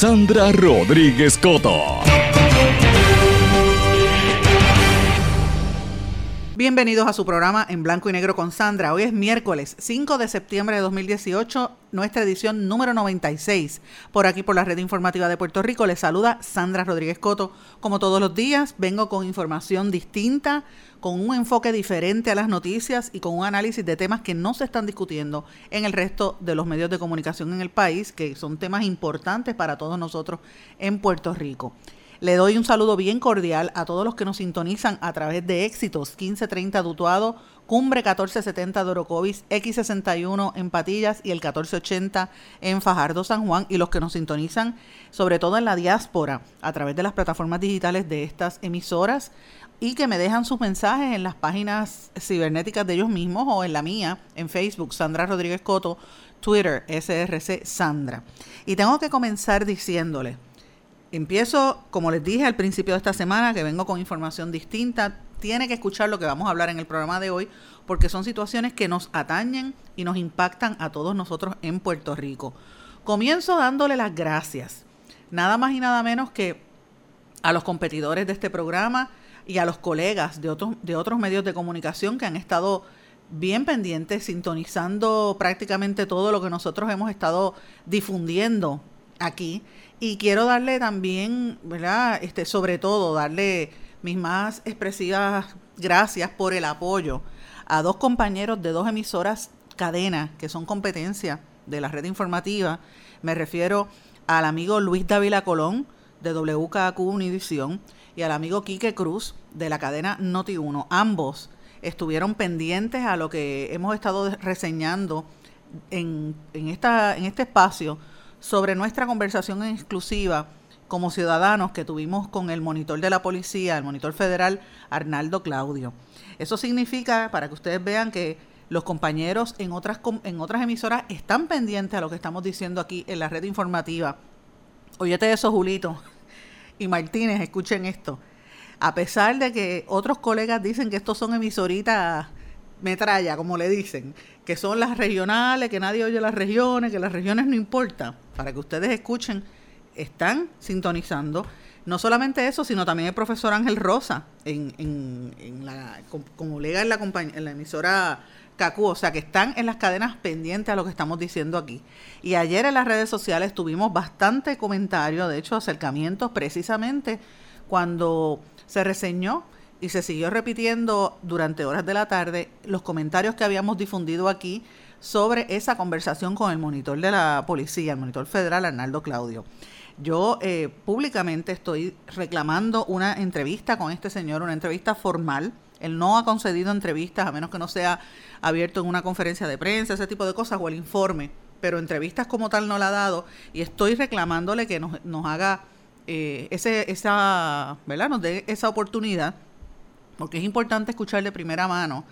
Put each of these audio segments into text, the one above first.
Sandra Rodríguez Coto. Bienvenidos a su programa en blanco y negro con Sandra. Hoy es miércoles 5 de septiembre de 2018, nuestra edición número 96. Por aquí, por la red informativa de Puerto Rico, les saluda Sandra Rodríguez Coto. Como todos los días, vengo con información distinta, con un enfoque diferente a las noticias y con un análisis de temas que no se están discutiendo en el resto de los medios de comunicación en el país, que son temas importantes para todos nosotros en Puerto Rico. Le doy un saludo bien cordial a todos los que nos sintonizan a través de Éxitos 1530 Dutuado, Cumbre 1470 de Orocovis, X61 en Patillas y el 1480 en Fajardo San Juan y los que nos sintonizan sobre todo en la diáspora a través de las plataformas digitales de estas emisoras y que me dejan sus mensajes en las páginas cibernéticas de ellos mismos o en la mía, en Facebook, Sandra Rodríguez Coto, Twitter, SRC Sandra. Y tengo que comenzar diciéndole, Empiezo, como les dije al principio de esta semana, que vengo con información distinta. Tiene que escuchar lo que vamos a hablar en el programa de hoy, porque son situaciones que nos atañen y nos impactan a todos nosotros en Puerto Rico. Comienzo dándole las gracias, nada más y nada menos que a los competidores de este programa y a los colegas de otros, de otros medios de comunicación que han estado bien pendientes, sintonizando prácticamente todo lo que nosotros hemos estado difundiendo aquí y quiero darle también, ¿verdad? Este, sobre todo, darle mis más expresivas gracias por el apoyo a dos compañeros de dos emisoras cadenas que son competencia de la red informativa. Me refiero al amigo Luis Dávila Colón de WKQ Univisión y al amigo Quique Cruz de la cadena Noti1. Ambos estuvieron pendientes a lo que hemos estado reseñando en, en, esta, en este espacio sobre nuestra conversación exclusiva como ciudadanos que tuvimos con el monitor de la policía, el monitor federal Arnaldo Claudio. Eso significa, para que ustedes vean que los compañeros en otras, en otras emisoras están pendientes a lo que estamos diciendo aquí en la red informativa. Óyete eso, Julito y Martínez, escuchen esto. A pesar de que otros colegas dicen que estos son emisoritas metralla, como le dicen, que son las regionales, que nadie oye las regiones, que las regiones no importa, para que ustedes escuchen, están sintonizando. No solamente eso, sino también el profesor Ángel Rosa, en, en, la, como colega en la, en la emisora CACU, o sea que están en las cadenas pendientes a lo que estamos diciendo aquí. Y ayer en las redes sociales tuvimos bastante comentario, de hecho acercamientos precisamente cuando se reseñó y se siguió repitiendo durante horas de la tarde los comentarios que habíamos difundido aquí sobre esa conversación con el monitor de la policía, el monitor federal Arnaldo Claudio. Yo eh, públicamente estoy reclamando una entrevista con este señor, una entrevista formal. Él no ha concedido entrevistas a menos que no sea abierto en una conferencia de prensa, ese tipo de cosas, o el informe. Pero entrevistas como tal no la ha dado y estoy reclamándole que nos, nos haga eh, ese, esa, ¿verdad? Nos dé esa oportunidad porque es importante escuchar de primera mano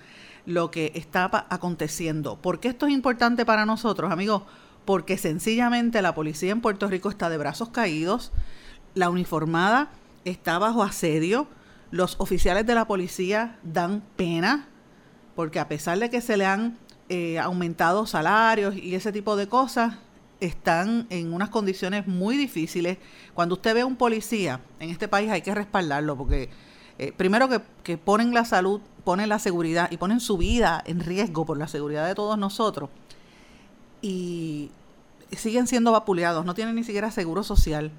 lo que está aconteciendo. ¿Por qué esto es importante para nosotros, amigos? Porque sencillamente la policía en Puerto Rico está de brazos caídos, la uniformada está bajo asedio, los oficiales de la policía dan pena, porque a pesar de que se le han eh, aumentado salarios y ese tipo de cosas, están en unas condiciones muy difíciles. Cuando usted ve a un policía en este país hay que respaldarlo porque eh, primero que, ponen la salud, ponen la seguridad y ponen su vida en riesgo por la seguridad de todos nosotros y siguen siendo vapuleados, no tienen ni siquiera seguro social.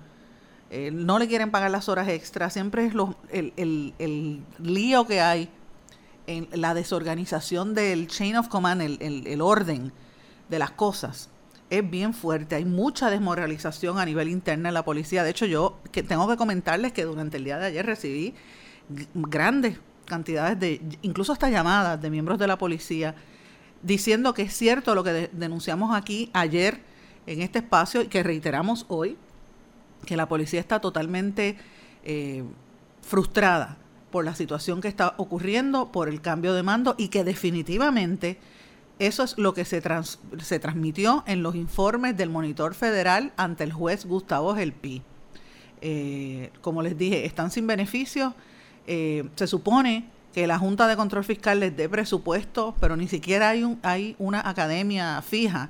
Eh, no le quieren pagar las horas extras, siempre es el, el, el, lío que hay en la desorganización del chain of command, el, orden de las cosas es bien fuerte. Hay mucha desmoralización a nivel interno en la policía. De hecho, yo que tengo que comentarles que durante el día de ayer recibí grandes cantidades de, incluso hasta llamadas de miembros de la policía, diciendo que es cierto lo que denunciamos aquí ayer en este espacio y que reiteramos hoy, que la policía está totalmente eh, frustrada por la situación que está ocurriendo, por el cambio de mando y que definitivamente eso es lo que se, se transmitió en los informes del monitor federal ante el juez Gustavo Gelpi. Eh, como les dije, están sin beneficios. Eh, se supone que la Junta de Control Fiscal les dé presupuesto, pero ni siquiera hay, un, hay una academia fija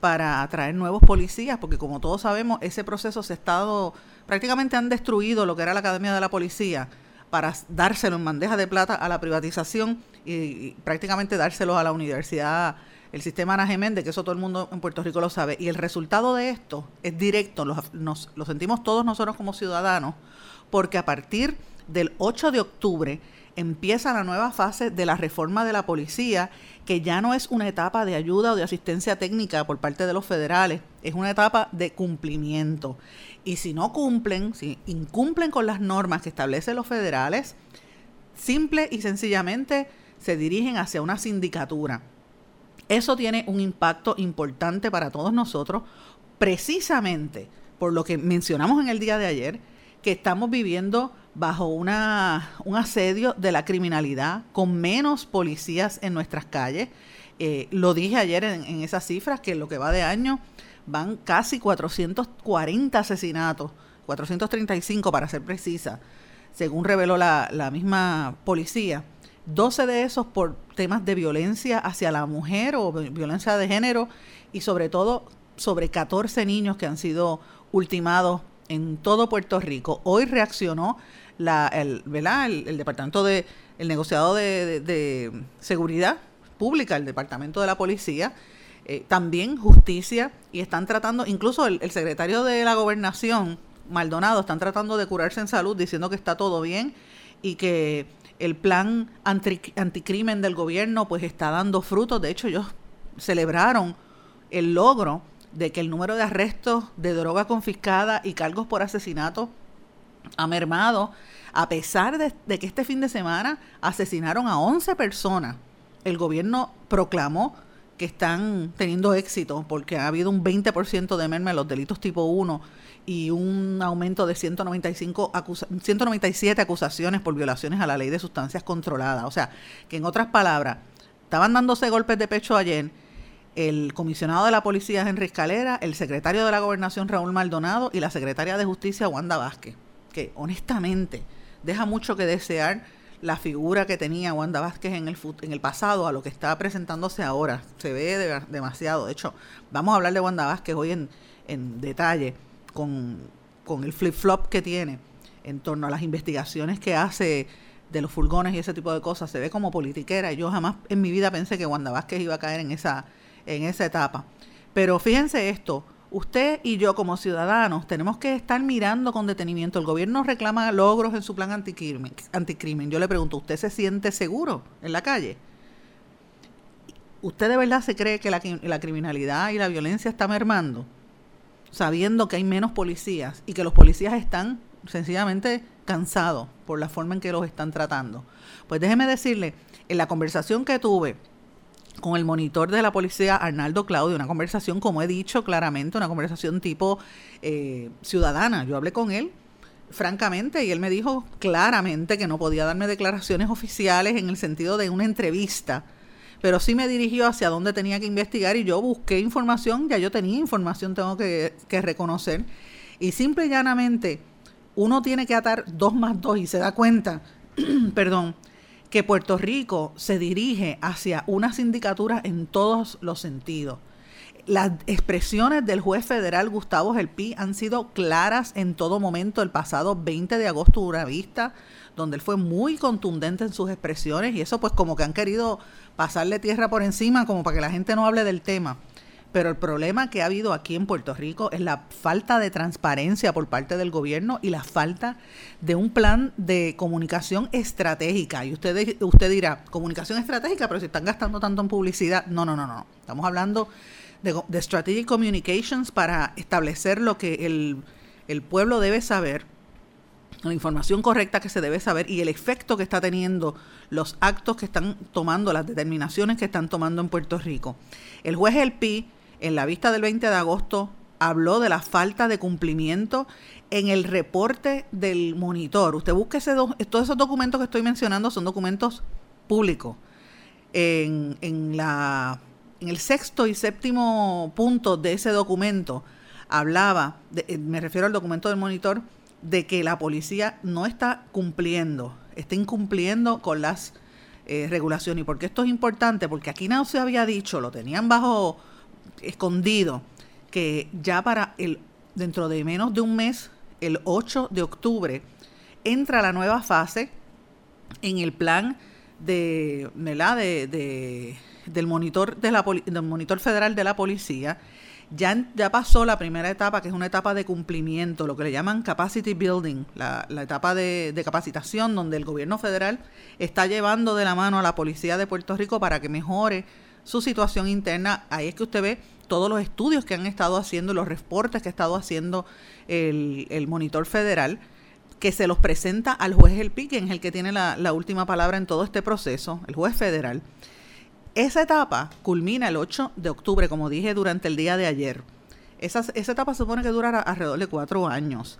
para atraer nuevos policías, porque como todos sabemos, ese proceso se ha estado, prácticamente han destruido lo que era la Academia de la Policía para dárselo en bandeja de plata a la privatización y, prácticamente dárselo a la universidad, el sistema Ana Geméndez, que eso todo el mundo en Puerto Rico lo sabe. Y el resultado de esto es directo, nos, lo sentimos todos nosotros como ciudadanos, porque a partir del 8 de octubre empieza la nueva fase de la reforma de la policía, que ya no es una etapa de ayuda o de asistencia técnica por parte de los federales, es una etapa de cumplimiento. Y si no cumplen, si incumplen con las normas que establecen los federales, simple y sencillamente se dirigen hacia una sindicatura. Eso tiene un impacto importante para todos nosotros, precisamente por lo que mencionamos en el día de ayer, que estamos viviendo bajo una, un asedio de la criminalidad, con menos policías en nuestras calles. Eh, lo dije ayer en, en, esas cifras, que lo que va de año van casi 440 asesinatos, 435 para ser precisa, según reveló la, la misma policía. 12 de esos por temas de violencia hacia la mujer o violencia de género y sobre todo sobre 14 niños que han sido ultimados en todo Puerto Rico. Hoy reaccionó la, el, El, Departamento de, el negociado de, Seguridad Pública, el Departamento de la Policía, eh, también justicia, y están tratando, incluso el, secretario de la Gobernación, Maldonado, están tratando de curarse en salud diciendo que está todo bien y que el plan anti, anticrimen del gobierno pues está dando frutos. De hecho, ellos celebraron el logro de que el número de arrestos de droga confiscada y cargos por asesinato ha mermado, a pesar de, que este fin de semana asesinaron a 11 personas. El gobierno proclamó que están teniendo éxito porque ha habido un 20% de merma en los delitos tipo 1 y un aumento de 195 197 acusaciones por violaciones a la ley de sustancias controladas. O sea, que en otras palabras, estaban dándose golpes de pecho ayer el comisionado de la policía Henry Escalera, el secretario de la gobernación Raúl Maldonado y la secretaria de justicia Wanda Vázquez que honestamente deja mucho que desear la figura que tenía Wanda Vázquez en el, en el pasado a lo que está presentándose ahora. Se ve demasiado. De hecho, vamos a hablar de Wanda Vázquez hoy en, en detalle con, con el flip-flop que tiene en torno a las investigaciones que hace de los furgones y ese tipo de cosas. Se ve como politiquera yo jamás en mi vida pensé que Wanda Vázquez iba a caer en esa, en esa etapa. Pero fíjense esto, usted y yo como ciudadanos tenemos que estar mirando con detenimiento. El gobierno reclama logros en su plan anticrimen. Yo le pregunto, ¿usted se siente seguro en la calle? ¿Usted de verdad se cree que la, la criminalidad y la violencia está mermando? Sabiendo que hay menos policías y que los policías están sencillamente cansados por la forma en que los están tratando. Pues déjeme decirle, en la conversación que tuve con el monitor de la policía Arnaldo Claudio, una conversación, como he dicho claramente, una conversación tipo eh, ciudadana. Yo hablé con él francamente y él me dijo claramente que no podía darme declaraciones oficiales en el sentido de una entrevista, pero sí me dirigió hacia dónde tenía que investigar y yo busqué información, ya yo tenía información, tengo que, que reconocer, y simple y llanamente uno tiene que atar dos más dos y se da cuenta, perdón, que Puerto Rico se dirige hacia una sindicatura en todos los sentidos. las expresiones del juez federal Gustavo Gelpi han sido claras en todo momento. El pasado 20 de agosto una vista donde él fue muy contundente en sus expresiones y eso pues como que han querido pasarle tierra por encima como para que la gente no hable del tema. Pero el problema que ha habido aquí en Puerto Rico es la falta de transparencia por parte del gobierno y la falta de un plan de comunicación estratégica. Y usted, usted dirá, comunicación estratégica, pero si están gastando tanto en publicidad. No, no, no, no. Estamos hablando de, de strategic communications para establecer lo que el, pueblo debe saber la información correcta que se debe saber y el efecto que está teniendo los actos que están tomando, las determinaciones que están tomando en Puerto Rico. El juez El Pi, en la vista del 20 de agosto, habló de la falta de cumplimiento en el reporte del monitor. Usted busque ese todos esos documentos que estoy mencionando son documentos públicos. En, en, la, en el sexto y séptimo punto de ese documento hablaba, de, me refiero al documento del monitor, de que la policía no está cumpliendo, está incumpliendo con las eh, regulaciones. ¿Y por qué esto es importante? Porque aquí no se había dicho, lo tenían bajo escondido, que ya para el dentro de menos de un mes, el 8 de octubre, entra la nueva fase en el plan de, de, de del monitor de la del monitor federal de la policía. Ya, ya pasó la primera etapa, que es una etapa de cumplimiento, lo que le llaman capacity building, la, etapa de, capacitación donde el gobierno federal está llevando de la mano a la policía de Puerto Rico para que mejore su situación interna. Ahí es que usted ve todos los estudios que han estado haciendo, los reportes que ha estado haciendo el, el monitor federal, que se los presenta al juez El Pique, es el que tiene la, la última palabra en todo este proceso, el juez federal. Esa etapa culmina el 8 de octubre, como dije durante el día de ayer. Esa, esa etapa supone que durará alrededor de cuatro años.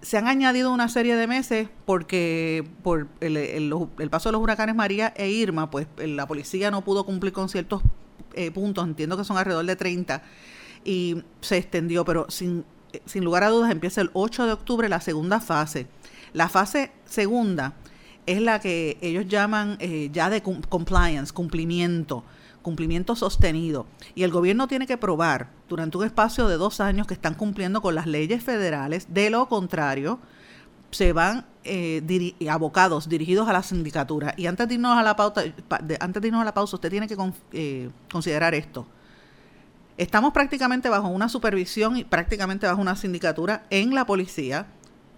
Se han añadido una serie de meses porque por el, paso de los huracanes María e Irma, pues la policía no pudo cumplir con ciertos eh, puntos, entiendo que son alrededor de 30, y se extendió, pero sin, sin lugar a dudas empieza el 8 de octubre la segunda fase. La fase segunda es la que ellos llaman eh, ya de compliance, cumplimiento, cumplimiento sostenido. Y el gobierno tiene que probar durante un espacio de dos años que están cumpliendo con las leyes federales. De lo contrario, se van eh, abocados, dirigidos a la sindicatura. Y antes de irnos a la pauta, antes de irnos a la pausa, usted tiene que eh, considerar esto. Estamos prácticamente bajo una supervisión y prácticamente bajo una sindicatura en la policía.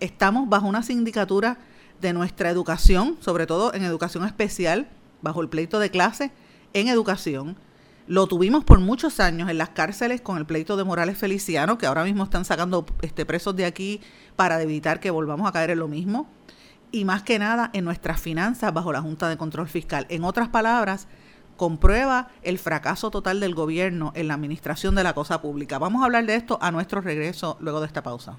Estamos bajo una sindicatura de nuestra educación, sobre todo en educación especial, bajo el pleito de clase, en educación. Lo tuvimos por muchos años en las cárceles con el pleito de Morales Feliciano, que ahora mismo están sacando este, presos de aquí para evitar que volvamos a caer en lo mismo. Y más que nada en nuestras finanzas bajo la Junta de Control Fiscal. En otras palabras, comprueba el fracaso total del gobierno en la administración de la cosa pública. Vamos a hablar de esto a nuestro regreso luego de esta pausa.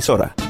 emisora.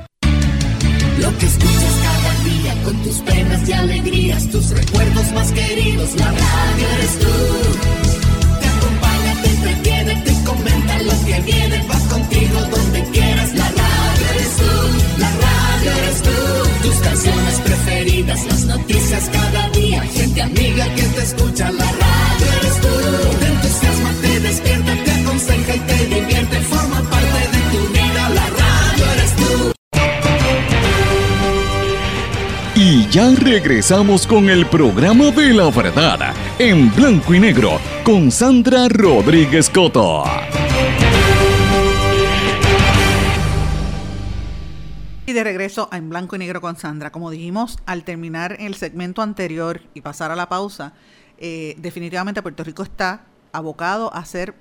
Lo que escuchas cada día con tus penas y alegrías, tus recuerdos más queridos, la radio eres tú. Ya regresamos con el programa de la verdad en blanco y negro con Sandra Rodríguez Coto. Y de regreso a En Blanco y Negro con Sandra. Como dijimos al terminar el segmento anterior y pasar a la pausa, eh, definitivamente Puerto Rico está abocado a ser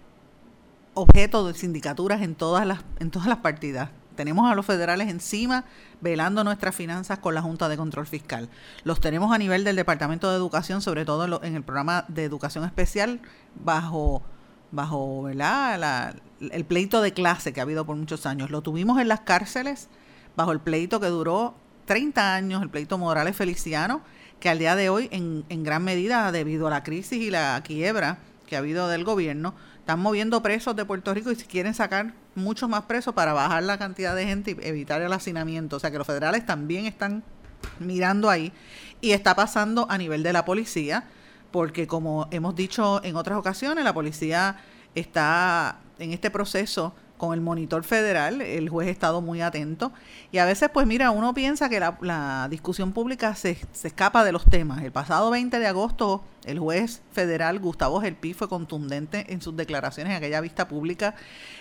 objeto de sindicaturas en todas las, en todas las partidas. Tenemos a los federales encima velando nuestras finanzas con la Junta de Control Fiscal. Los tenemos a nivel del Departamento de Educación, sobre todo en, el programa de educación especial, bajo, bajo el pleito de clase que ha habido por muchos años. Lo tuvimos en las cárceles bajo el pleito que duró 30 años, el pleito Morales Feliciano, que al día de hoy, en, en gran medida, debido a la crisis y la quiebra que ha habido del gobierno, están moviendo presos de Puerto Rico y si quieren sacar muchos más presos para bajar la cantidad de gente y evitar el hacinamiento. O sea que los federales también están mirando ahí y está pasando a nivel de la policía, porque como hemos dicho en otras ocasiones, la policía está en este proceso con el monitor federal, el juez ha estado muy atento y a veces pues mira, uno piensa que la, la discusión pública se, se escapa de los temas. El pasado 20 de agosto el juez federal Gustavo Gelpi fue contundente en sus declaraciones en aquella vista pública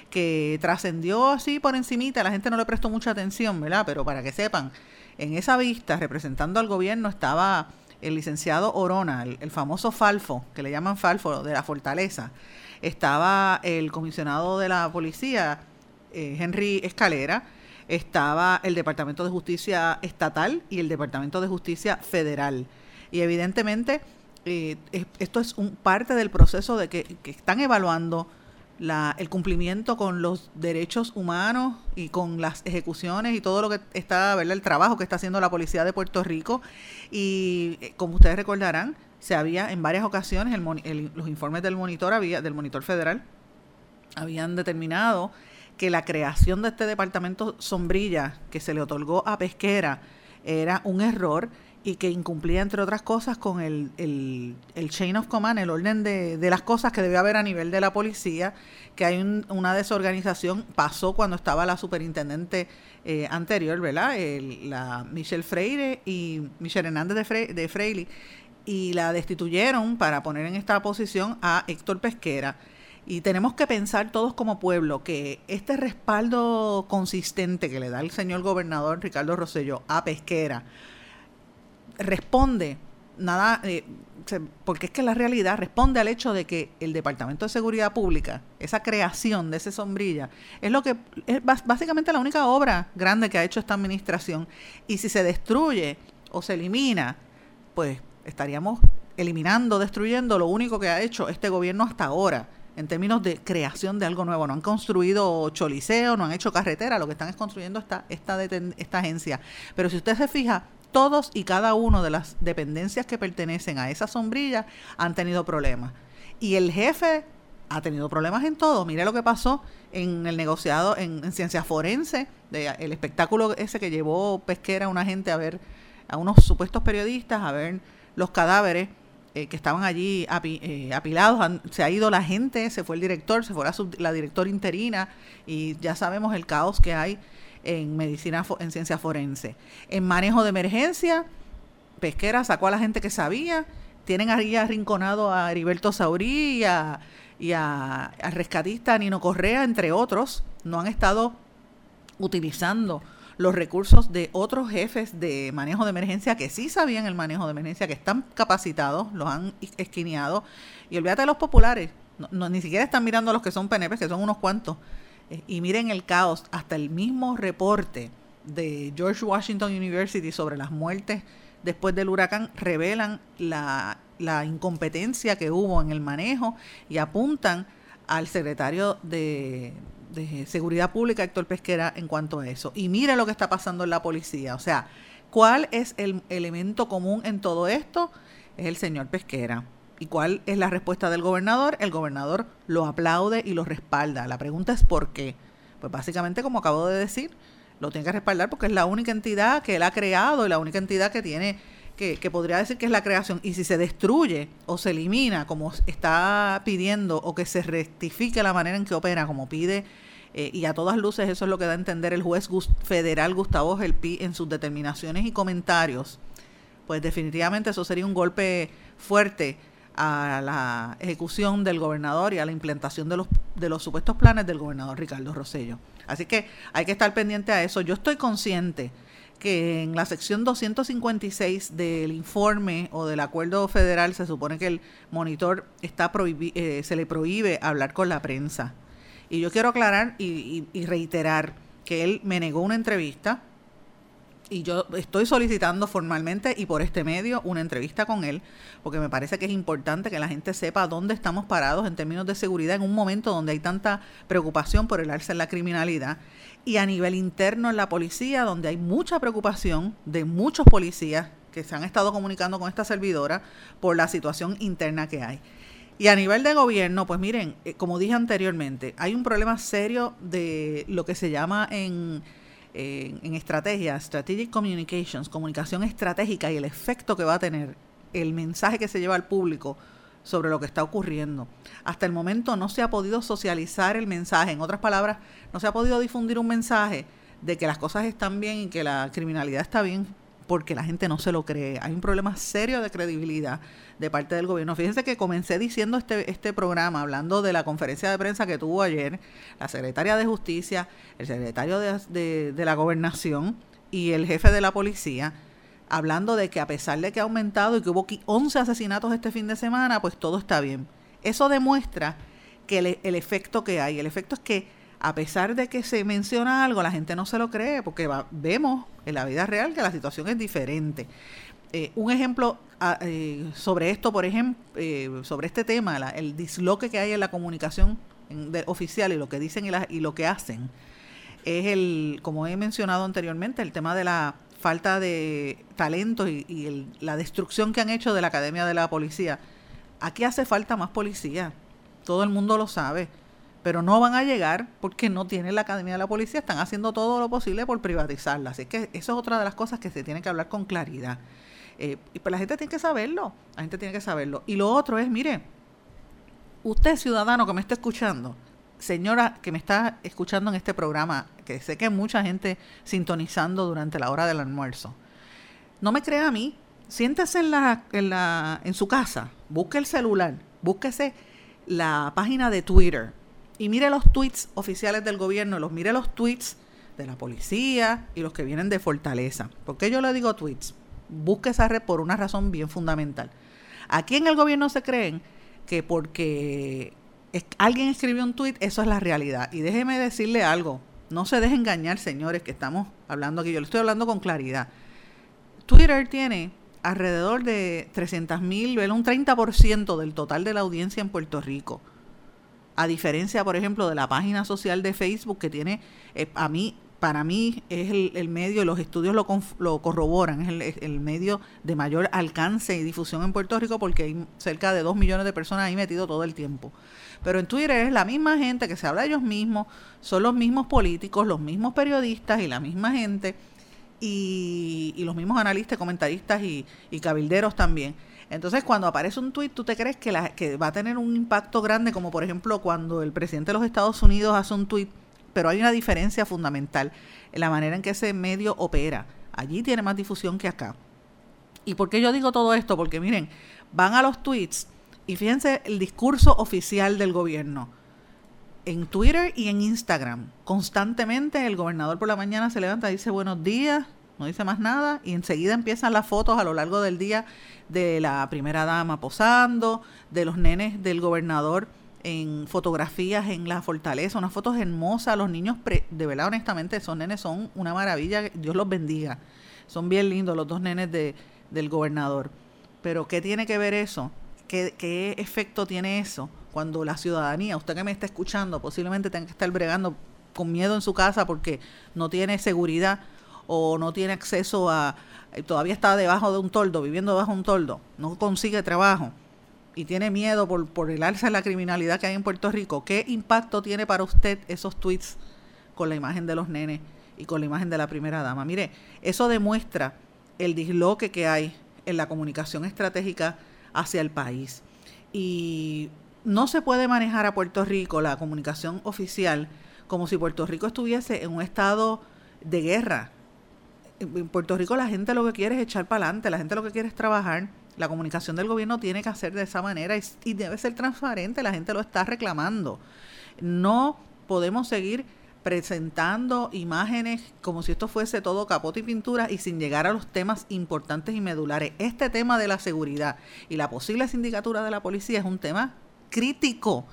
que trascendió así por encimita, la gente no le prestó mucha atención, ¿verdad? Pero para que sepan, en esa vista representando al gobierno estaba el licenciado Orona, el, famoso Falfo, que le llaman Falfo de la Fortaleza, estaba el comisionado de la policía, eh, Henry Escalera, estaba el Departamento de Justicia Estatal y el Departamento de Justicia Federal. Y evidentemente eh, es- esto es un parte del proceso de que, que están evaluando la, el cumplimiento con los derechos humanos y con las ejecuciones y todo lo que está, ¿verdad? El trabajo que está haciendo la policía de Puerto Rico. Y eh, como ustedes recordarán, se había en varias ocasiones el los informes del monitor había, del monitor federal habían determinado que la creación de este departamento sombrilla que se le otorgó a Pesquera era un error y que incumplía, entre otras cosas, con el, el, el chain of command, el orden de, de las cosas que debe haber a nivel de la policía, que hay un- una desorganización, pasó cuando estaba la superintendente eh, anterior, ¿verdad? El- la Michelle Freire y Michelle Hernández de, Fre- de Freili, y la destituyeron para poner en esta posición a Héctor Pesquera. Y tenemos que pensar todos como pueblo que este respaldo consistente que le da el señor gobernador Ricardo Rosselló a Pesquera responde nada, eh, porque es que la realidad responde al hecho de que el Departamento de Seguridad Pública, esa creación de ese sombrilla, es lo que es básicamente la única obra grande que ha hecho esta administración. Y si se destruye o se elimina, pues estaríamos eliminando, destruyendo lo único que ha hecho este gobierno hasta ahora en términos de creación de algo nuevo. No han construido choliseo, no han hecho carretera, lo que están es construyendo esta, esta agencia. Pero si usted se fija, todos y cada uno de las dependencias que pertenecen a esa sombrilla han tenido problemas. Y el jefe ha tenido problemas en todo. Mire lo que pasó en el negociado en, en ciencia forense, de, el espectáculo ese que llevó Pesquera a una gente a ver, a unos supuestos periodistas, a ver los cadáveres eh, que estaban allí eh, apilados. se ha ido la gente, se fue el director, se fue la, la directora interina y ya sabemos el caos que hay en medicina, en ciencia forense. En manejo de emergencia, Pesquera sacó a la gente que sabía. Tienen ahí arrinconado a Heriberto Saurí y a, y a, rescatista Nino Correa, entre otros. No han estado utilizando los recursos de otros jefes de manejo de emergencia que sí sabían el manejo de emergencia, que están capacitados, los han esquineado. Y olvídate de los populares, no, ni siquiera están mirando a los que son PNP, que son unos cuantos. Eh, y miren el caos, hasta el mismo reporte de George Washington University sobre las muertes después del huracán revelan la, la incompetencia que hubo en el manejo y apuntan al secretario de, Seguridad Pública, Héctor Pesquera, en cuanto a eso. Y mira lo que está pasando en la policía. O sea, ¿cuál es el elemento común en todo esto? Es el señor Pesquera. ¿Y cuál es la respuesta del gobernador? El gobernador lo aplaude y lo respalda. La pregunta es ¿por qué? Pues básicamente, como acabo de decir, lo tiene que respaldar porque es la única entidad que él ha creado y la única entidad que tiene, que, podría decir que es la creación. Y si se destruye o se elimina, como está pidiendo, o que se rectifique la manera en que opera, como pide eh, y a todas luces eso es lo que da a entender el juez federal Gustavo Gelpi en sus determinaciones y comentarios, pues definitivamente eso sería un golpe fuerte a la ejecución del gobernador y a la implementación de los, de los supuestos planes del gobernador Ricardo Rosello. Así que hay que estar pendiente a eso. Yo estoy consciente que en la sección 256 del informe o del acuerdo federal se supone que el monitor está eh, se le prohíbe hablar con la prensa. Y yo quiero aclarar y, reiterar que él me negó una entrevista y yo estoy solicitando formalmente y por este medio una entrevista con él, porque me parece que es importante que la gente sepa dónde estamos parados en términos de seguridad en un momento donde hay tanta preocupación por el alza en la criminalidad y a nivel interno en la policía, donde hay mucha preocupación de muchos policías que se han estado comunicando con esta servidora por la situación interna que hay. Y a nivel de gobierno, pues miren, eh, como dije anteriormente, hay un problema serio de lo que se llama en, en estrategia, Strategic Communications, comunicación estratégica y el efecto que va a tener el mensaje que se lleva al público sobre lo que está ocurriendo. Hasta el momento no se ha podido socializar el mensaje, en otras palabras, no se ha podido difundir un mensaje de que las cosas están bien y que la criminalidad está bien porque la gente no se lo cree. Hay un problema serio de credibilidad de parte del gobierno. Fíjense que comencé diciendo este, este programa, hablando de la conferencia de prensa que tuvo ayer la secretaria de Justicia, el secretario de, de la Gobernación y el jefe de la policía, hablando de que a pesar de que ha aumentado y que hubo 11 asesinatos este fin de semana, pues todo está bien. Eso demuestra que el, el efecto que hay, el efecto es que a pesar de que se menciona algo, la gente no se lo cree porque vemos en la vida real que la situación es diferente. Eh, un ejemplo ah, eh, sobre esto, por ejemplo, eh, sobre este tema, el disloque que hay en la comunicación oficial y lo que dicen y, lo que hacen, es el, como he mencionado anteriormente, el tema de la falta de talento y, la destrucción que han hecho de la Academia de la Policía. Aquí hace falta más policía, todo el mundo lo sabe pero no van a llegar porque no tienen la Academia de la Policía, están haciendo todo lo posible por privatizarla. Así que eso es otra de las cosas que se tiene que hablar con claridad. Eh, y pues la gente tiene que saberlo, la gente tiene que saberlo. Y lo otro es, mire, usted ciudadano que me está escuchando, señora que me está escuchando en este programa, que sé que hay mucha gente sintonizando durante la hora del almuerzo, no me crea a mí, siéntese en, la, en, la, en su casa, busque el celular, búsquese la página de Twitter y mire los tweets oficiales del gobierno, los mire los tweets de la policía y los que vienen de Fortaleza. ¿Por qué yo le digo tweets? Busque esa red por una razón bien fundamental. Aquí en el gobierno se creen que porque alguien escribió un tweet, eso es la realidad. Y déjeme decirle algo, no se dejen engañar, señores, que estamos hablando aquí. Yo le estoy hablando con claridad. Twitter tiene alrededor de 300 mil, un 30% del total de la audiencia en Puerto Rico. A diferencia, por ejemplo, de la página social de Facebook que tiene, eh, a mí para mí es el, medio, los estudios lo, lo corroboran, es el, medio de mayor alcance y difusión en Puerto Rico porque hay cerca de dos millones de personas ahí metido todo el tiempo. Pero en Twitter es la misma gente que se habla de ellos mismos, son los mismos políticos, los mismos periodistas y la misma gente y, los mismos analistas, comentaristas y, cabilderos también. Entonces, cuando aparece un tuit, tú te crees que, la, que va a tener un impacto grande, como por ejemplo cuando el presidente de los Estados Unidos hace un tuit pero hay una diferencia fundamental en la manera en que ese medio opera. Allí tiene más difusión que acá. ¿Y por qué yo digo todo esto? Porque miren, van a los tweets y fíjense el discurso oficial del gobierno. En Twitter y en Instagram, constantemente el gobernador por la mañana se levanta y dice buenos días, no dice más nada, y enseguida empiezan las fotos a lo largo del día de la primera dama posando, de los nenes del gobernador en fotografías en la fortaleza, unas fotos hermosas, los niños, de verdad, honestamente, esos nenes son una maravilla, Dios los bendiga, son bien lindos los dos nenes de, del gobernador. Pero ¿qué tiene que ver eso? ¿Qué, ¿Qué efecto tiene eso cuando la ciudadanía, usted que me está escuchando, posiblemente tenga que estar bregando con miedo en su casa porque no tiene seguridad o no tiene acceso a, todavía está debajo de un toldo, viviendo debajo de un toldo, no consigue trabajo? y tiene miedo por, por el alza de la criminalidad que hay en Puerto Rico, ¿qué impacto tiene para usted esos tweets con la imagen de los nenes y con la imagen de la primera dama? Mire, eso demuestra el disloque que hay en la comunicación estratégica hacia el país. Y no se puede manejar a Puerto Rico la comunicación oficial como si Puerto Rico estuviese en un estado de guerra. En Puerto Rico la gente lo que quiere es echar para adelante, la gente lo que quiere es trabajar la comunicación del gobierno tiene que hacer de esa manera y, debe ser transparente, la gente lo está reclamando. No podemos seguir presentando imágenes como si esto fuese todo capote y pintura y sin llegar a los temas importantes y medulares. Este tema de la seguridad y la posible sindicatura de la policía es un tema crítico,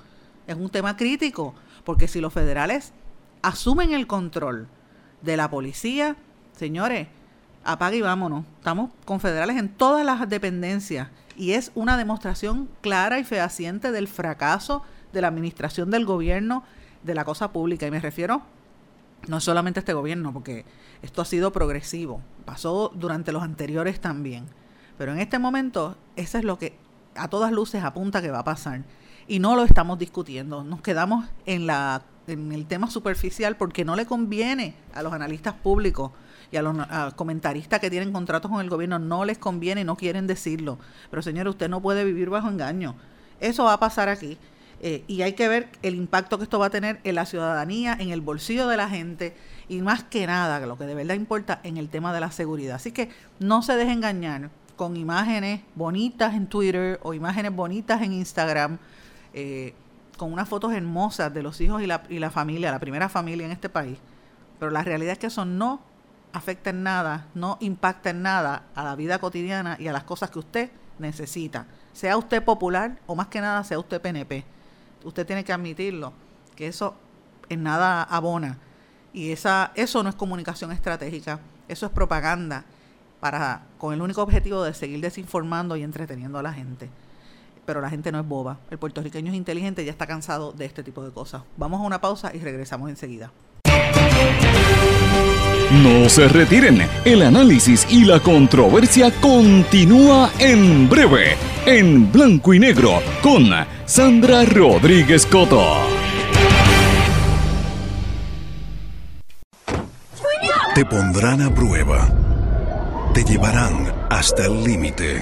es un tema crítico, porque si los federales asumen el control de la policía, señores, apague y vámonos. Estamos confederales en todas las dependencias y es una demostración clara y fehaciente del fracaso de la administración del gobierno de la cosa pública. Y me refiero no solamente a este gobierno, porque esto ha sido progresivo, pasó durante los anteriores también. Pero en este momento, eso es lo que a todas luces apunta que va a pasar. Y no lo estamos discutiendo. Nos quedamos en, la, en el tema superficial porque no le conviene a los analistas públicos y a los comentaristas que tienen contratos con el gobierno no les conviene y no quieren decirlo. Pero señor, usted no puede vivir bajo engaño. Eso va a pasar aquí. Eh, y hay que ver el impacto que esto va a tener en la ciudadanía, en el bolsillo de la gente y más que nada, lo que de verdad importa, en el tema de la seguridad. Así que no se deje engañar con imágenes bonitas en Twitter o imágenes bonitas en Instagram, eh, con unas fotos hermosas de los hijos y la, y la familia, la primera familia en este país. Pero la realidad es que eso no afecta en nada, no impacta en nada a la vida cotidiana y a las cosas que usted necesita. Sea usted popular o más que nada sea usted PNP. Usted tiene que admitirlo, que eso en nada abona. Y esa, eso no es comunicación estratégica, eso es propaganda para, con el único objetivo de seguir desinformando y entreteniendo a la gente. Pero la gente no es boba. El puertorriqueño es inteligente y ya está cansado de este tipo de cosas. Vamos a una pausa y regresamos enseguida. No se retiren, el análisis y la controversia continúa en breve, en blanco y negro, con Sandra Rodríguez Coto. Te pondrán a prueba, te llevarán hasta el límite,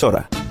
Porque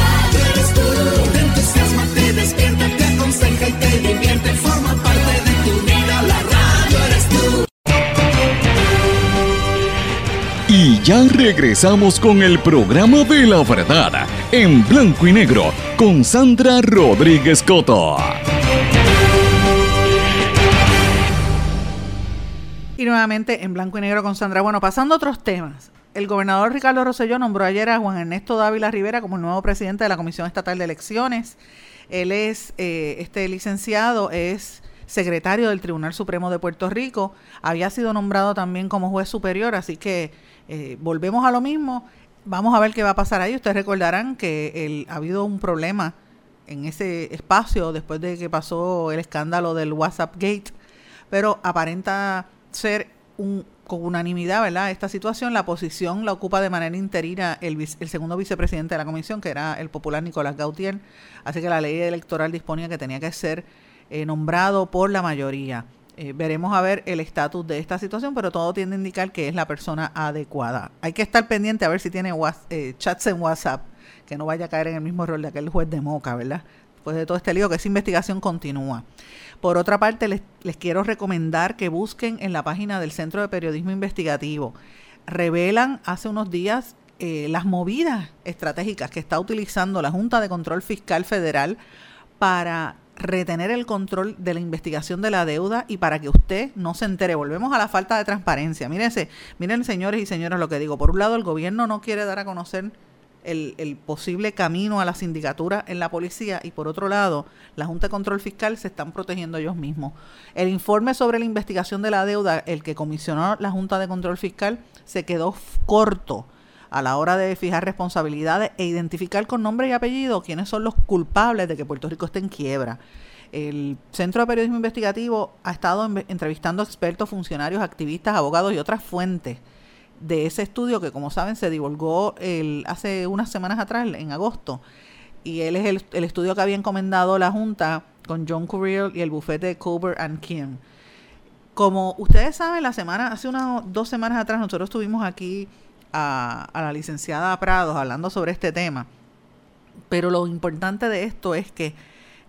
ya regresamos con el programa de la verdad en blanco y negro con Sandra Rodríguez Coto. Y nuevamente en blanco y negro con Sandra. Bueno, pasando a otros temas. El gobernador Ricardo Rosselló nombró ayer a Juan Ernesto Dávila Rivera como el nuevo presidente de la Comisión Estatal de Elecciones. Él es, eh, este licenciado es secretario del Tribunal Supremo de Puerto Rico. Había sido nombrado también como juez superior, así que eh, volvemos a lo mismo. Vamos a ver qué va a pasar ahí. Ustedes recordarán que el, ha habido un problema en ese espacio después de que pasó el escándalo del WhatsApp Gate, pero aparenta ser un, con unanimidad, ¿verdad? Esta situación, la posición la ocupa de manera interina el, segundo vicepresidente de la comisión, que era el popular Nicolás Gautier. Así que la ley electoral disponía que tenía que ser eh, nombrado por la mayoría. Eh, veremos a ver el estatus de esta situación, pero todo tiende a indicar que es la persona adecuada. Hay que estar pendiente a ver si tiene eh, chats en WhatsApp, que no vaya a caer en el mismo rol de aquel juez de Moca, ¿verdad? Después de todo este lío, que esa investigación continúa. Por otra parte, les, les quiero recomendar que busquen en la página del Centro de Periodismo Investigativo. Revelan hace unos días eh, las movidas estratégicas que está utilizando la Junta de Control Fiscal Federal para retener el control de la investigación de la deuda y para que usted no se entere. Volvemos a la falta de transparencia. Mírense, miren señores y señoras lo que digo. Por un lado, el gobierno no quiere dar a conocer el, el posible camino a la sindicatura en la policía y por otro lado, la Junta de Control Fiscal se están protegiendo ellos mismos. El informe sobre la investigación de la deuda, el que comisionó la Junta de Control Fiscal, se quedó corto a la hora de fijar responsabilidades e identificar con nombre y apellido quiénes son los culpables de que Puerto Rico esté en quiebra. El Centro de Periodismo Investigativo ha estado entrevistando expertos, funcionarios, activistas, abogados y otras fuentes de ese estudio que, como saben, se divulgó el, hace unas semanas atrás, en agosto. Y él es el, estudio que había encomendado la Junta con John Curiel y el bufete de Cober and Kim. Como ustedes saben, la semana, hace unas dos semanas atrás, nosotros estuvimos aquí a, a la licenciada Prados hablando sobre este tema. Pero lo importante de esto es que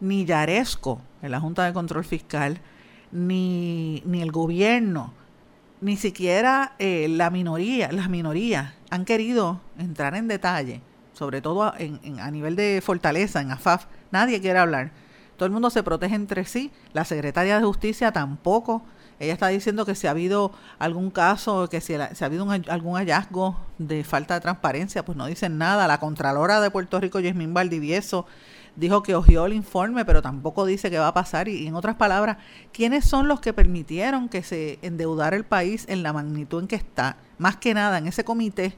ni Yaresco, en la Junta de Control Fiscal, ni, ni el gobierno ni siquiera eh, la minoría, las minorías han querido entrar en detalle, sobre todo a, a nivel de fortaleza, en AFAF, nadie quiere hablar. Todo el mundo se protege entre sí, la secretaria de Justicia tampoco. Ella está diciendo que si ha habido algún caso, que si, ha habido algún hallazgo de falta de transparencia, pues no dicen nada. La Contralora de Puerto Rico, Yasmín Valdivieso, dijo que ojió el informe, pero tampoco dice qué va a pasar. Y, en otras palabras, ¿quiénes son los que permitieron que se endeudara el país en la magnitud en que está? Más que nada, en ese comité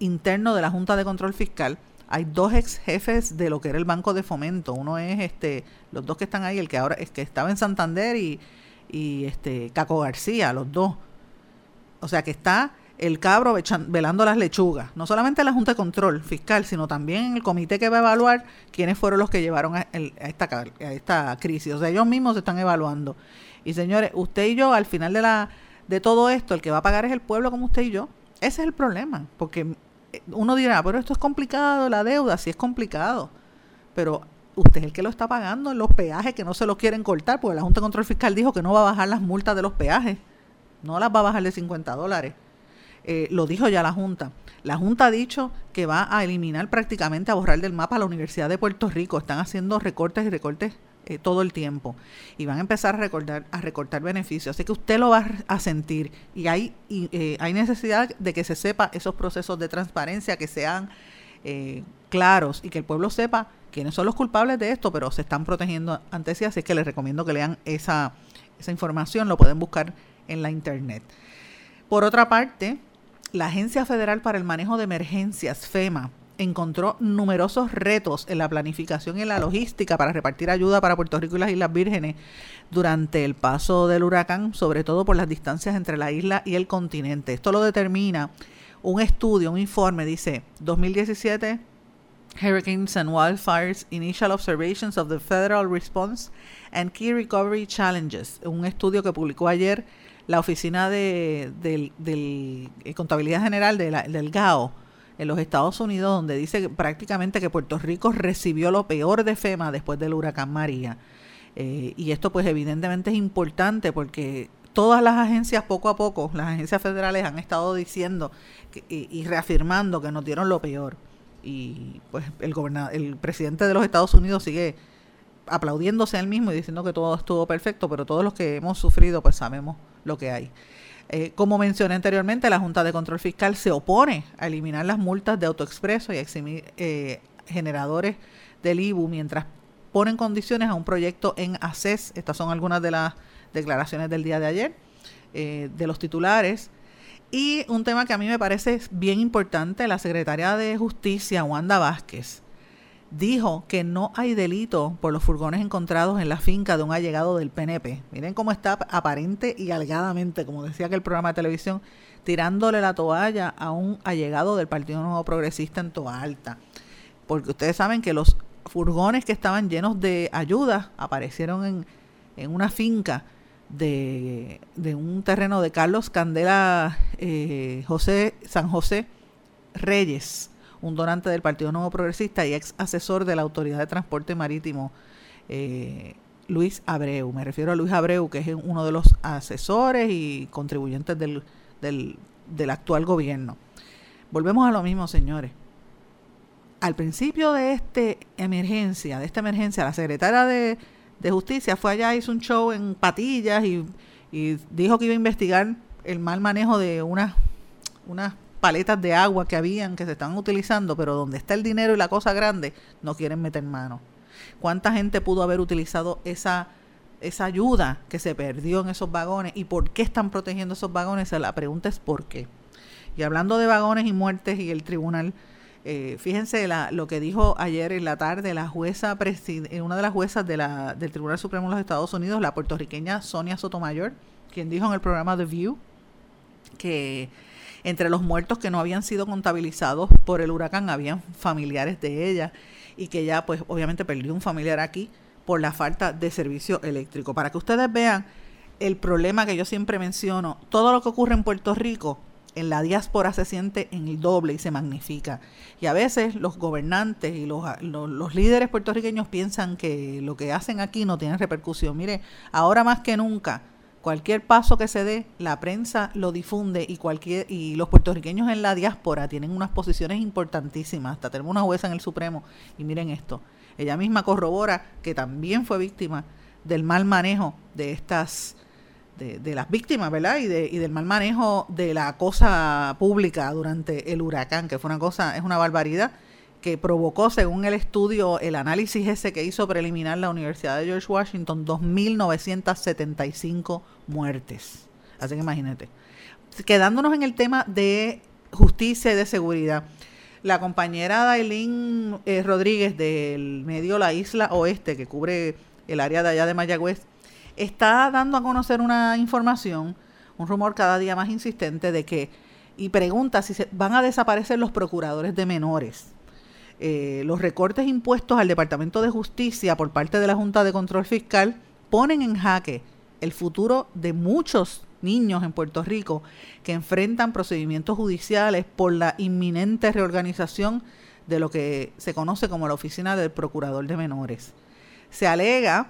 interno de la Junta de Control Fiscal hay dos ex jefes de lo que era el Banco de Fomento. Uno es este, los dos que están ahí, el que ahora es que estaba en Santander y, y este Caco García, los dos. O sea que está el cabro velando las lechugas, no solamente la Junta de Control Fiscal, sino también el comité que va a evaluar quiénes fueron los que llevaron a, esta, a esta crisis. O sea, ellos mismos se están evaluando. Y señores, usted y yo, al final de, la, de todo esto, el que va a pagar es el pueblo como usted y yo. Ese es el problema, porque eh, uno dirá, pero esto es complicado, la deuda, sí es complicado, pero usted es el que lo está pagando en los peajes que no se los quieren cortar, porque la Junta de Control Fiscal dijo que no va a bajar las multas de los peajes, no las va a bajar de 50 dólares. Eh, lo dijo ya la Junta. La Junta ha dicho que va a eliminar prácticamente, a borrar del mapa a la Universidad de Puerto Rico. Están haciendo recortes y recortes eh, todo el tiempo y van a empezar a recortar, a recortar beneficios. Así que usted lo va a sentir y hay, eh, hay necesidad de que se sepa esos procesos de transparencia, que sean claros y que el pueblo sepa quiénes son los culpables de esto, pero se están protegiendo ante sí. Así que les recomiendo que lean esa, esa información, lo pueden buscar en la internet. Por otra parte, la Agencia Federal para el Manejo de Emergencias, FEMA, encontró numerosos retos en la planificación y en la logística para repartir ayuda para Puerto Rico y las Islas Vírgenes durante el paso del huracán, sobre todo por las distancias entre la isla y el continente. Esto lo determina un estudio, un informe, dice 2017 Hurricanes and Wildfires Initial Observations of the Federal Response and Key Recovery Challenges, un estudio que publicó ayer la oficina de, eh, Contabilidad General del GAO en los Estados Unidos, donde dice prácticamente que Puerto Rico recibió lo peor de FEMA después del huracán María. Eh, y esto pues evidentemente es importante porque todas las agencias poco a poco, las agencias federales han estado diciendo y, reafirmando que nos dieron lo peor. Y pues el, el presidente de los Estados Unidos sigue aplaudiéndose a él mismo y diciendo que todo estuvo perfecto, pero todos los que hemos sufrido pues sabemos lo que hay. Eh, como mencioné anteriormente, la Junta de Control Fiscal se opone a eliminar las multas de autoexpreso y a eximir eh, generadores del IBU mientras ponen condiciones a un proyecto en ACES. Estas son algunas de las declaraciones del día de ayer eh, de los titulares. Y un tema que a mí me parece bien importante, la secretaria de Justicia, Wanda Vázquez, dijo que no hay delito por los furgones encontrados en la finca de un allegado del PNP. Miren cómo está aparente y algadamente, como decía que el programa de televisión, tirándole la toalla a un allegado del Partido Nuevo Progresista en Toa Alta. Porque ustedes saben que los furgones que estaban llenos de ayuda aparecieron en, en una finca de, de, un terreno de Carlos Candela eh, José San José Reyes un donante del Partido Nuevo Progresista y ex asesor de la Autoridad de Transporte Marítimo, eh, Luis Abreu. Me refiero a Luis Abreu, que es uno de los asesores y contribuyentes del, del, actual gobierno. Volvemos a lo mismo, señores. Al principio de esta emergencia, de esta emergencia, la secretaria de, Justicia fue allá, hizo un show en patillas y, dijo que iba a investigar el mal manejo de unas, unas paletas de agua que habían, que se estaban utilizando, pero donde está el dinero y la cosa grande, no quieren meter mano. ¿Cuánta gente pudo haber utilizado esa, esa ayuda que se perdió en esos vagones y por qué están protegiendo esos vagones? La pregunta es por qué. Y hablando de vagones y muertes y el tribunal, eh, fíjense la, lo que dijo ayer en la tarde la jueza, eh, una de las juezas de la, del Tribunal Supremo de los Estados Unidos, la puertorriqueña Sonia Sotomayor, quien dijo en el programa The View que entre los muertos que no habían sido contabilizados por el huracán habían familiares de ella y que ya pues obviamente perdió un familiar aquí por la falta de servicio eléctrico. Para que ustedes vean el problema que yo siempre menciono, todo lo que ocurre en Puerto Rico en la diáspora se siente en el doble y se magnifica. Y a veces los gobernantes y los, los, líderes puertorriqueños piensan que lo que hacen aquí no tiene repercusión. Mire, ahora más que nunca Cualquier paso que se dé, la prensa lo difunde y cualquier y los puertorriqueños en la diáspora tienen unas posiciones importantísimas. Hasta tenemos una jueza en el Supremo y miren esto. Ella misma corrobora que también fue víctima del mal manejo de estas de, de, las víctimas, ¿verdad? Y, de, y del mal manejo de la cosa pública durante el huracán, que fue una cosa, es una barbaridad que provocó, según el estudio, el análisis ese que hizo preliminar la Universidad de George Washington, 2.975 muertes. Así que imagínate. Quedándonos en el tema de justicia y de seguridad. La compañera Dailín eh, Rodríguez del medio La Isla Oeste, que cubre el área de allá de Mayagüez, está dando a conocer una información, un rumor cada día más insistente de que, y pregunta si se, van a desaparecer los procuradores de menores. Eh, los recortes impuestos al Departamento de Justicia por parte de la Junta de Control Fiscal ponen en jaque el futuro de muchos niños en Puerto Rico que enfrentan procedimientos judiciales por la inminente reorganización de lo que se conoce como la Oficina del Procurador de Menores. Se alega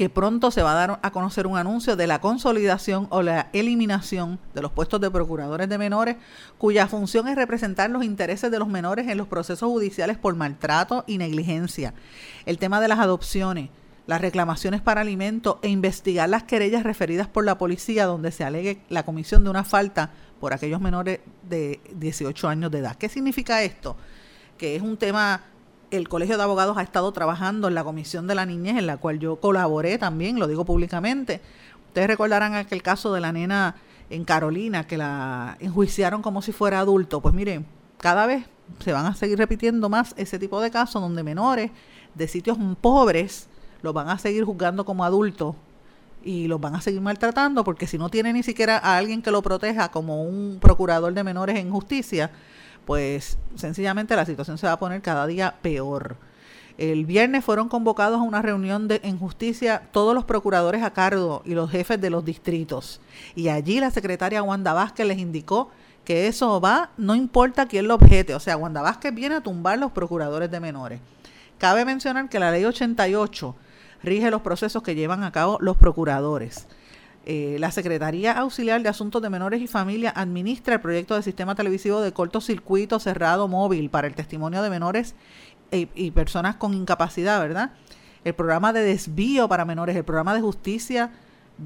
que pronto se va a dar a conocer un anuncio de la consolidación o la eliminación de los puestos de procuradores de menores, cuya función es representar los intereses de los menores en los procesos judiciales por maltrato y negligencia. El tema de las adopciones, las reclamaciones para alimentos e investigar las querellas referidas por la policía donde se alegue la comisión de una falta por aquellos menores de 18 años de edad. ¿Qué significa esto? Que es un tema el Colegio de Abogados ha estado trabajando en la Comisión de la Niñez, en la cual yo colaboré también, lo digo públicamente. Ustedes recordarán aquel caso de la nena en Carolina, que la enjuiciaron como si fuera adulto. Pues miren, cada vez se van a seguir repitiendo más ese tipo de casos donde menores de sitios pobres los van a seguir juzgando como adultos y los van a seguir maltratando porque si no tiene ni siquiera a alguien que lo proteja como un procurador de menores en justicia, pues sencillamente la situación se va a poner cada día peor. El viernes fueron convocados a una reunión de, en justicia todos los procuradores a cargo y los jefes de los distritos. Y allí la secretaria Wanda Vázquez les indicó que eso va, no importa quién lo objete. O sea, Wanda Vázquez viene a tumbar los procuradores de menores. Cabe mencionar que la ley 88 rige los procesos que llevan a cabo los procuradores. Eh, la Secretaría Auxiliar de Asuntos de Menores y Familia administra el proyecto de sistema televisivo de cortocircuito cerrado móvil para el testimonio de menores y, y personas con incapacidad, ¿verdad? El programa de desvío para menores, el programa de justicia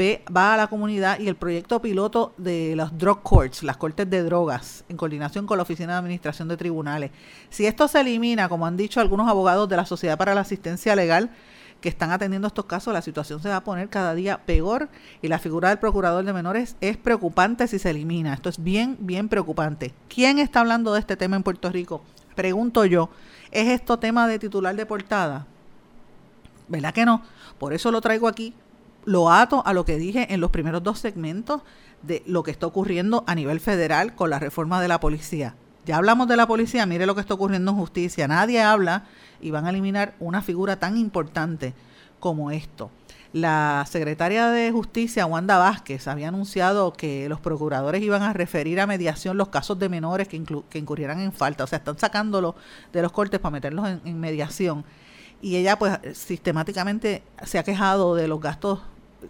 va a la comunidad y el proyecto piloto de los drug courts, las cortes de drogas, en coordinación con la Oficina de Administración de Tribunales. Si esto se elimina, como han dicho algunos abogados de la Sociedad para la Asistencia Legal, que están atendiendo estos casos, la situación se va a poner cada día peor y la figura del procurador de menores es preocupante si se elimina. Esto es bien, bien preocupante. ¿Quién está hablando de este tema en Puerto Rico? Pregunto yo, ¿es esto tema de titular de portada? ¿Verdad que no? Por eso lo traigo aquí. Lo ato a lo que dije en los primeros dos segmentos de lo que está ocurriendo a nivel federal con la reforma de la policía. Ya hablamos de la policía, mire lo que está ocurriendo en justicia. Nadie habla y van a eliminar una figura tan importante como esto. La secretaria de Justicia, Wanda Vázquez, había anunciado que los procuradores iban a referir a mediación los casos de menores que, que incurrieran en falta. O sea, están sacándolo de los cortes para meterlos en mediación. Y ella, pues, sistemáticamente se ha quejado de los gastos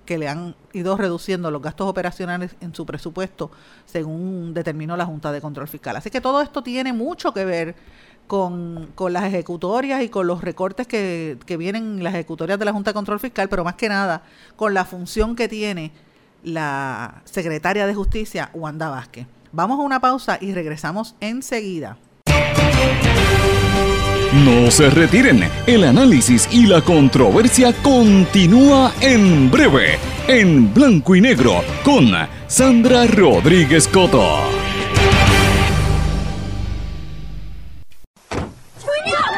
que le han ido reduciendo los gastos operacionales en su presupuesto, según determinó la Junta de Control Fiscal. Así que todo esto tiene mucho que ver con, con las ejecutorias y con los recortes que, que vienen en las ejecutorias de la Junta de Control Fiscal, pero más que nada con la función que tiene la secretaria de Justicia, Wanda Vázquez. Vamos a una pausa y regresamos enseguida. No se retiren, el análisis y la controversia continúa en breve, en blanco y negro, con Sandra Rodríguez Coto.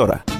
Porque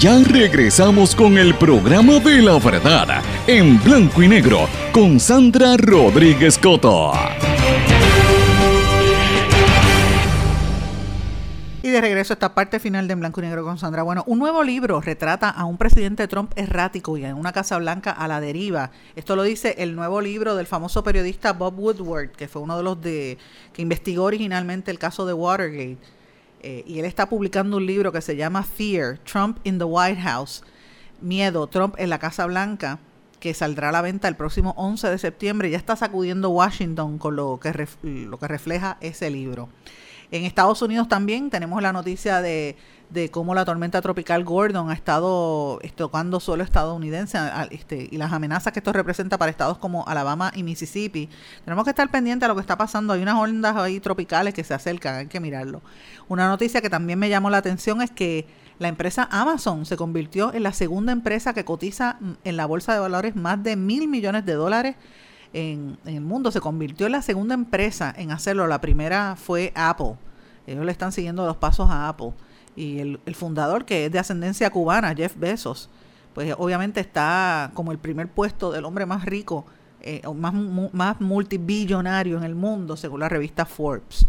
ya regresamos con el programa de la verdad en blanco y negro con Sandra Rodríguez Coto. Y de regreso a esta parte final de Blanco y Negro con Sandra. Bueno, un nuevo libro retrata a un presidente Trump errático y en una Casa Blanca a la deriva. Esto lo dice el nuevo libro del famoso periodista Bob Woodward, que fue uno de los de que investigó originalmente el caso de Watergate. Eh, y él está publicando un libro que se llama Fear, Trump in the White House. Miedo, Trump en la Casa Blanca, que saldrá a la venta el próximo 11 de septiembre. Ya está sacudiendo Washington con lo que, lo que refleja ese libro. En Estados Unidos también tenemos la noticia de, de cómo la tormenta tropical Gordon ha estado tocando suelo estadounidense este, y las amenazas que esto representa para estados como Alabama y Mississippi. Tenemos que estar pendientes a lo que está pasando. Hay unas ondas ahí tropicales que se acercan, hay que mirarlo. Una noticia que también me llamó la atención es que la empresa Amazon se convirtió en la segunda empresa que cotiza en la bolsa de valores más de mil millones de dólares en, en el mundo. Se convirtió en la segunda empresa en hacerlo. La primera fue Apple. Ellos le están siguiendo los pasos a Apple. Y el, fundador, que es de ascendencia cubana, Jeff Bezos, pues obviamente está como el primer puesto del hombre más rico, eh, o más, más multibillonario en el mundo, según la revista Forbes.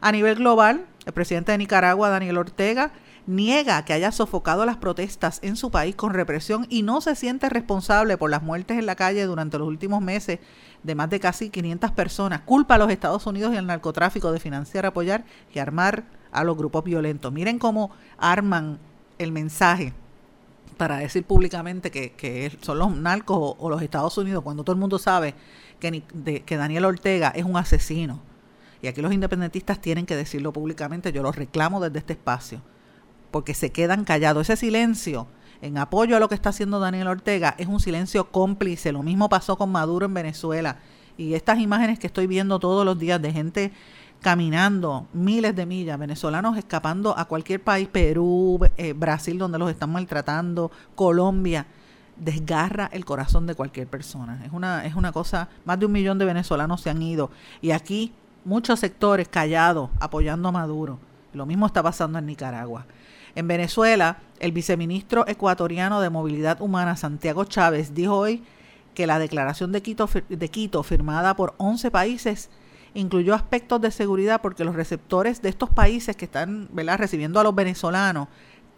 A nivel global, el presidente de Nicaragua, Daniel Ortega, niega que haya sofocado las protestas en su país con represión y no se siente responsable por las muertes en la calle durante los últimos meses de más de casi 500 personas. Culpa a los Estados Unidos y al narcotráfico de financiar, apoyar y armar a los grupos violentos. Miren cómo arman el mensaje para decir públicamente que, que son los narcos o, los Estados Unidos, cuando todo el mundo sabe que, ni- de- que Daniel Ortega es un asesino. Y aquí los independentistas tienen que decirlo públicamente, yo los reclamo desde este espacio, porque se quedan callados. Ese silencio en apoyo a lo que está haciendo Daniel Ortega es un silencio cómplice. Lo mismo pasó con Maduro en Venezuela. Y estas imágenes que estoy viendo todos los días de gente caminando miles de millas, venezolanos escapando a cualquier país, Perú, eh, Brasil, donde los están maltratando, Colombia, desgarra el corazón de cualquier persona. Es una, es una cosa, más de un millón de venezolanos se han ido. Y aquí muchos sectores callados apoyando a Maduro. Lo mismo está pasando en Nicaragua. En Venezuela, el viceministro ecuatoriano de Movilidad Humana, Santiago Chávez, dijo hoy que la declaración de Quito, de Quito firmada por 11 países incluyó aspectos de seguridad porque los receptores de estos países que están recibiendo a los venezolanos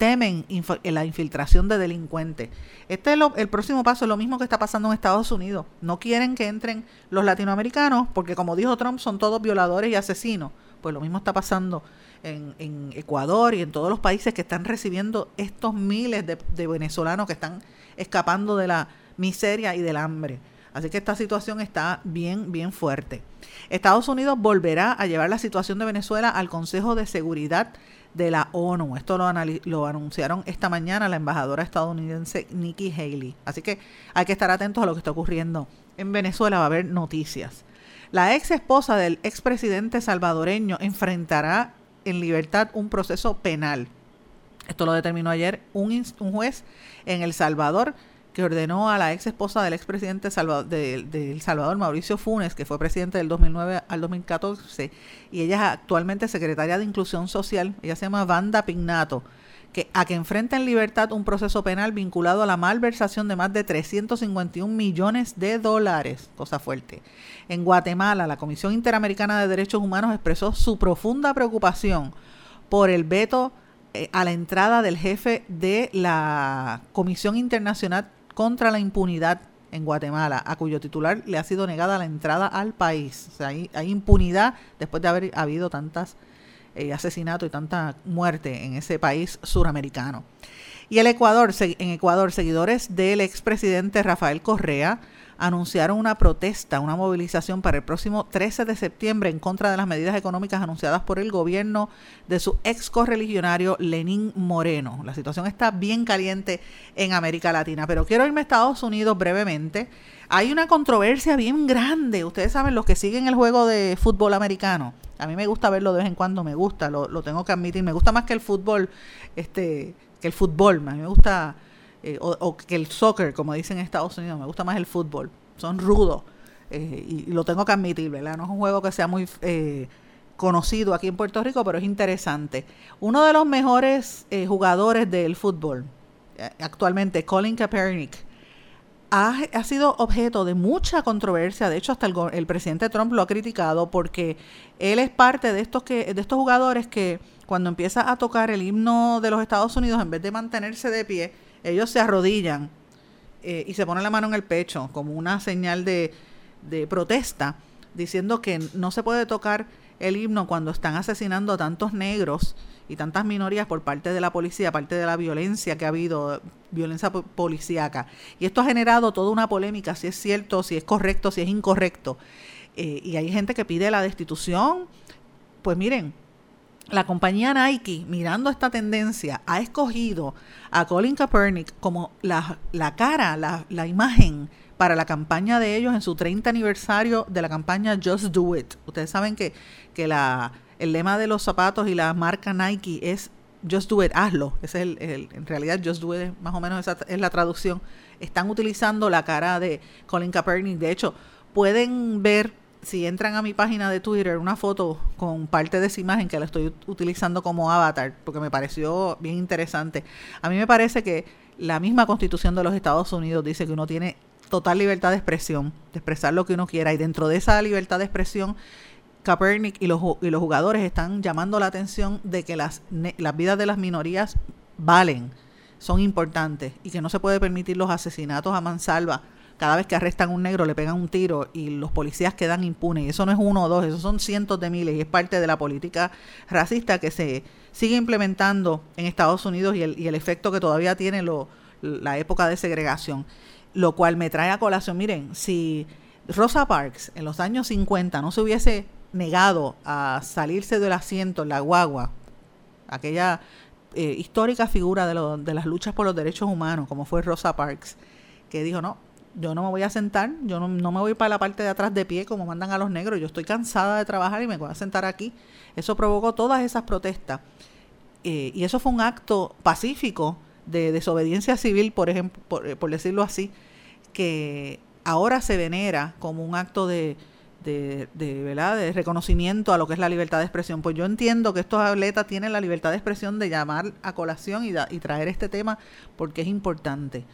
temen la infiltración de delincuentes. Este es el próximo paso, es lo mismo que está pasando en Estados Unidos. No quieren que entren los latinoamericanos porque, como dijo Trump, son todos violadores y asesinos. Pues lo mismo está pasando en, en Ecuador y en todos los países que están recibiendo estos miles de, de venezolanos que están escapando de la miseria y del hambre. Así que esta situación está bien, bien fuerte. Estados Unidos volverá a llevar la situación de Venezuela al Consejo de Seguridad de la ONU. Esto lo, anunciaron esta mañana la embajadora estadounidense Nikki Haley. Así que hay que estar atentos a lo que está ocurriendo en Venezuela. Va a haber noticias. La ex esposa del expresidente salvadoreño enfrentará en libertad un proceso penal. Esto lo determinó ayer un juez en El Salvador que ordenó a la ex esposa del expresidente de, de, El Salvador, Mauricio Funes, que fue presidente del 2009 al 2014, y ella es actualmente secretaria de Inclusión Social, ella se llama Vanda Pignato, que, a que enfrenta en libertad un proceso penal vinculado a la malversación de más de 351 millones de dólares, cosa fuerte. En Guatemala, la Comisión Interamericana de Derechos Humanos expresó su profunda preocupación por el veto eh, a la entrada del jefe de la Comisión Internacional contra la impunidad en Guatemala, a cuyo titular le ha sido negada la entrada al país. Hay, impunidad después de haber habido tantas eh, asesinatos y tanta muerte en ese país suramericano. Y el Ecuador, en Ecuador, seguidores del expresidente Rafael Correa anunciaron una protesta, una movilización para el próximo 13 de septiembre en contra de las medidas económicas anunciadas por el gobierno de su ex correligionario Lenín Moreno. La situación está bien caliente en América Latina, pero quiero irme a Estados Unidos brevemente. Hay una controversia bien grande. Ustedes saben, los que siguen el juego de fútbol americano. A mí me gusta verlo de vez en cuando, me gusta, lo, lo tengo que admitir. Me gusta más que el fútbol, este, que el fútbol. A mí me gusta eh, o, que el soccer, como dicen en Estados Unidos, me gusta más el fútbol, son rudos eh, y, lo tengo que admitir, ¿verdad? No es un juego que sea muy eh, conocido aquí en Puerto Rico, pero es interesante. Uno de los mejores jugadores del fútbol actualmente, Colin Kaepernick, ha, ha, sido objeto de mucha controversia. De hecho, hasta el, el, presidente Trump lo ha criticado porque él es parte de estos que de estos jugadores que cuando empieza a tocar el himno de los Estados Unidos, en vez de mantenerse de pie, ellos se arrodillan eh, y se ponen la mano en el pecho como una señal de, de protesta, diciendo que no se puede tocar el himno cuando están asesinando a tantos negros y tantas minorías por parte de la policía, parte de la violencia que ha habido, violencia policíaca. Y esto ha generado toda una polémica, si es cierto, si es correcto, si es incorrecto. Eh, y hay gente que pide la destitución. Pues miren, la compañía Nike, mirando esta tendencia, ha escogido a Colin Kaepernick como la, la cara, la, la, imagen para la campaña de ellos en su 30 aniversario de la campaña Just Do It. Ustedes saben que, que la, el lema de los zapatos y la marca Nike es Just Do It, hazlo. Ese es el, en realidad Just Do It más o menos esa es la traducción. Están utilizando la cara de Colin Kaepernick. De hecho, pueden ver si entran a mi página de Twitter, una foto con parte de esa imagen que la estoy utilizando como avatar, porque me pareció bien interesante. A mí me parece que la misma constitución de los Estados Unidos dice que uno tiene total libertad de expresión, de expresar lo que uno quiera, y dentro de esa libertad de expresión, Kaepernick y los, y los jugadores están llamando la atención de que las, las vidas de las minorías valen, son importantes, y que no se puede permitir los asesinatos a mansalva cada vez que arrestan a un negro le pegan un tiro y los policías quedan impunes. Y eso no es uno o dos, eso son cientos de miles y es parte de la política racista que se sigue implementando en Estados Unidos y el, efecto que todavía tiene lo, la época de segregación. Lo cual me trae a colación, miren, si Rosa Parks en los años 50 no se hubiese negado a salirse del asiento en la guagua, aquella eh, histórica figura de, de las luchas por los derechos humanos, como fue Rosa Parks, que dijo, no, yo no me voy a sentar, yo no, me voy para la parte de atrás de pie como mandan a los negros, yo estoy cansada de trabajar y me voy a sentar aquí. Eso provocó todas esas protestas. Eh, y eso fue un acto pacífico de desobediencia civil, por ejemplo, por, eh, decirlo así, que ahora se venera como un acto de, de, de, ¿verdad? de reconocimiento a lo que es la libertad de expresión. Pues yo entiendo que estos atletas tienen la libertad de expresión de llamar a colación y, y traer este tema porque es importante,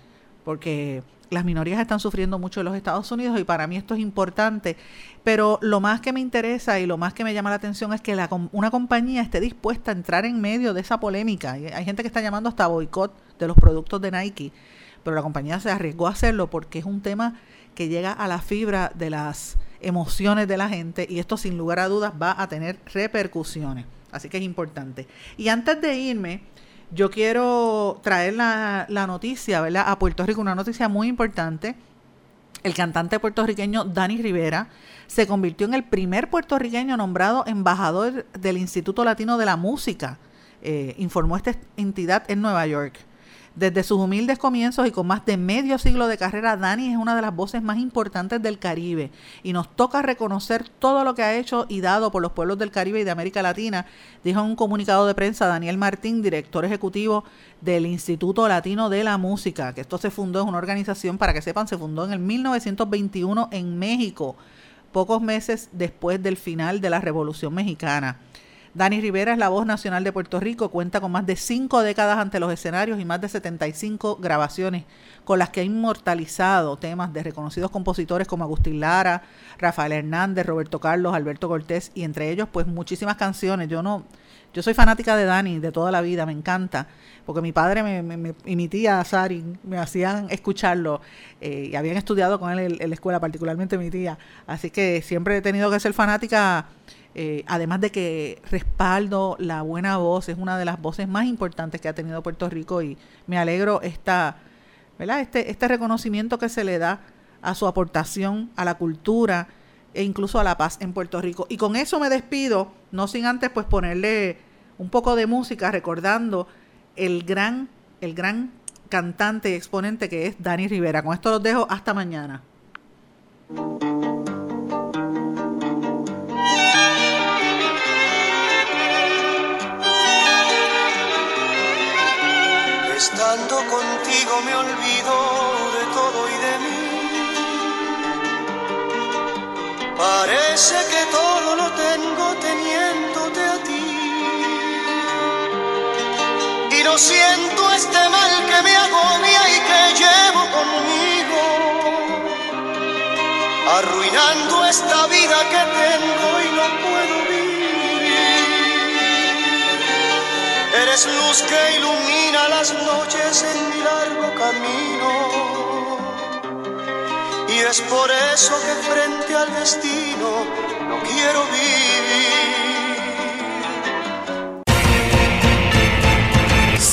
porque las minorías están sufriendo mucho en los Estados Unidos y para mí esto es importante, pero lo más que me interesa y lo más que me llama la atención es que la, una compañía esté dispuesta a entrar en medio de esa polémica. Hay gente que está llamando hasta boicot de los productos de Nike, pero la compañía se arriesgó a hacerlo porque es un tema que llega a la fibra de las emociones de la gente y esto sin lugar a dudas va a tener repercusiones. Así que es importante. Y antes de irme, yo quiero traer la, noticia, ¿verdad? A Puerto Rico, una noticia muy importante. El cantante puertorriqueño Dani Rivera se convirtió en el primer puertorriqueño nombrado embajador del Instituto Latino de la Música, eh, informó esta entidad en Nueva York. Desde sus humildes comienzos y con más de medio siglo de carrera, Dani es una de las voces más importantes del Caribe y nos toca reconocer todo lo que ha hecho y dado por los pueblos del Caribe y de América Latina, dijo en un comunicado de prensa Daniel Martín, director ejecutivo del Instituto Latino de la Música, que esto se fundó, es una organización, para que sepan, se fundó en el 1921 en México, pocos meses después del final de la Revolución Mexicana. Dani Rivera es la voz nacional de Puerto Rico, cuenta con más de cinco décadas ante los escenarios y más de 75 grabaciones con las que ha inmortalizado temas de reconocidos compositores como Agustín Lara, Rafael Hernández, Roberto Carlos, Alberto Cortés y entre ellos pues muchísimas canciones. Yo no, yo soy fanática de Dani de toda la vida, me encanta, porque mi padre me, y mi tía Sari me hacían escucharlo eh, y habían estudiado con él en la escuela, particularmente mi tía, así que siempre he tenido que ser fanática eh, además de que respaldo la buena voz, es una de las voces más importantes que ha tenido Puerto Rico y me alegro esta, ¿verdad? Este, este reconocimiento que se le da a su aportación a la cultura e incluso a la paz en Puerto Rico. Y con eso me despido, no sin antes pues ponerle un poco de música recordando el gran, el gran cantante y exponente que es Dani Rivera. Con esto los dejo hasta mañana. Estando contigo me olvido de todo y de mí. Parece que todo lo tengo teniéndote Siento este mal que me agobia y que llevo conmigo. Arruinando esta vida que tengo y no puedo Eres luz que ilumina las noches en mi largo camino. Y es por eso que frente al destino no quiero vivir.